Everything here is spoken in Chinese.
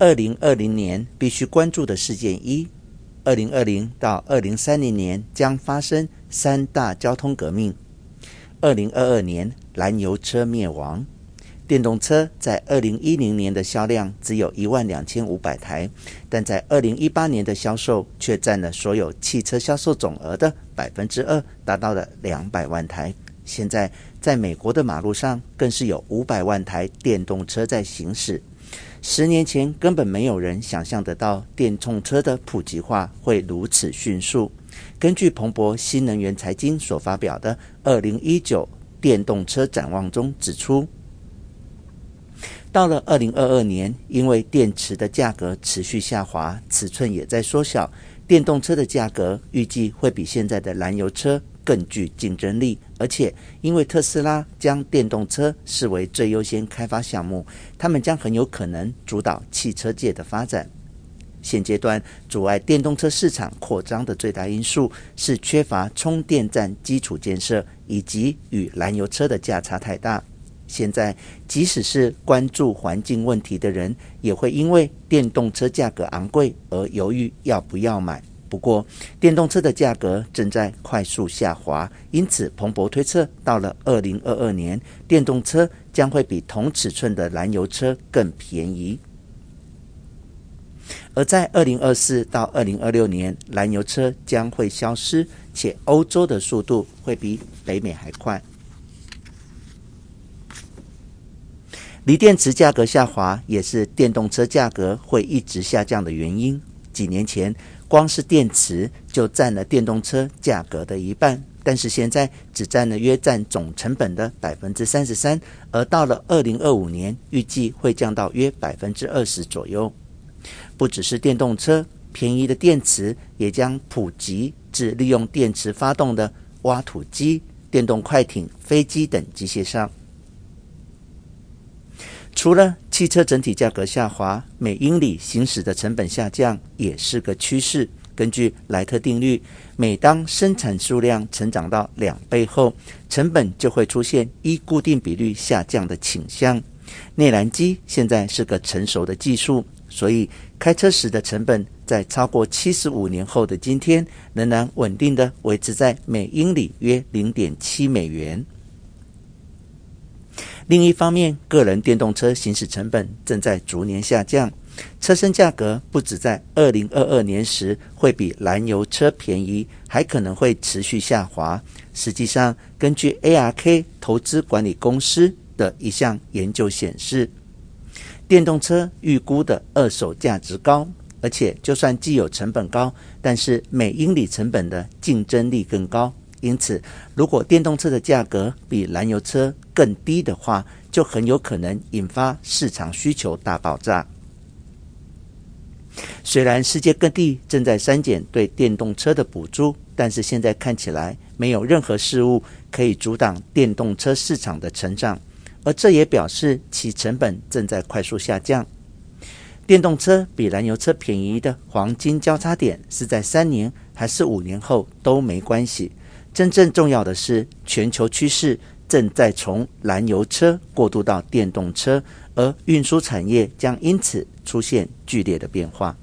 二零二零年必须关注的事件一：二零二零到二零三零年将发生三大交通革命。二零二二年，燃油车灭亡。电动车在二零一零年的销量只有一万两千五百台，但在二零一八年的销售却占了所有汽车销售总额的百分之二，达到了两百万台。现在，在美国的马路上，更是有五百万台电动车在行驶。十年前，根本没有人想象得到电动车的普及化会如此迅速。根据彭博新能源财经所发表的《二零一九电动车展望》中指出。到了二零二二年，因为电池的价格持续下滑，尺寸也在缩小，电动车的价格预计会比现在的燃油车更具竞争力。而且，因为特斯拉将电动车视为最优先开发项目，他们将很有可能主导汽车界的发展。现阶段阻碍电动车市场扩张的最大因素是缺乏充电站基础建设，以及与燃油车的价差太大。现在，即使是关注环境问题的人，也会因为电动车价格昂贵而犹豫要不要买。不过，电动车的价格正在快速下滑，因此彭博推测，到了二零二二年，电动车将会比同尺寸的燃油车更便宜。而在二零二四到二零二六年，燃油车将会消失，且欧洲的速度会比北美还快。锂电池价格下滑也是电动车价格会一直下降的原因。几年前，光是电池就占了电动车价格的一半，但是现在只占了约占总成本的百分之三十三，而到了二零二五年，预计会降到约百分之二十左右。不只是电动车，便宜的电池也将普及至利用电池发动的挖土机、电动快艇、飞机等机械上。除了汽车整体价格下滑，每英里行驶的成本下降也是个趋势。根据莱特定律，每当生产数量成长到两倍后，成本就会出现依固定比率下降的倾向。内燃机现在是个成熟的技术，所以开车时的成本在超过七十五年后的今天，仍然稳定的维持在每英里约零点七美元。另一方面，个人电动车行驶成本正在逐年下降，车身价格不止在二零二二年时会比燃油车便宜，还可能会持续下滑。实际上，根据 ARK 投资管理公司的一项研究显示，电动车预估的二手价值高，而且就算既有成本高，但是每英里成本的竞争力更高。因此，如果电动车的价格比燃油车更低的话，就很有可能引发市场需求大爆炸。虽然世界各地正在删减对电动车的补助，但是现在看起来没有任何事物可以阻挡电动车市场的成长，而这也表示其成本正在快速下降。电动车比燃油车便宜的黄金交叉点是在三年还是五年后都没关系。真正重要的是，全球趋势正在从燃油车过渡到电动车，而运输产业将因此出现剧烈的变化。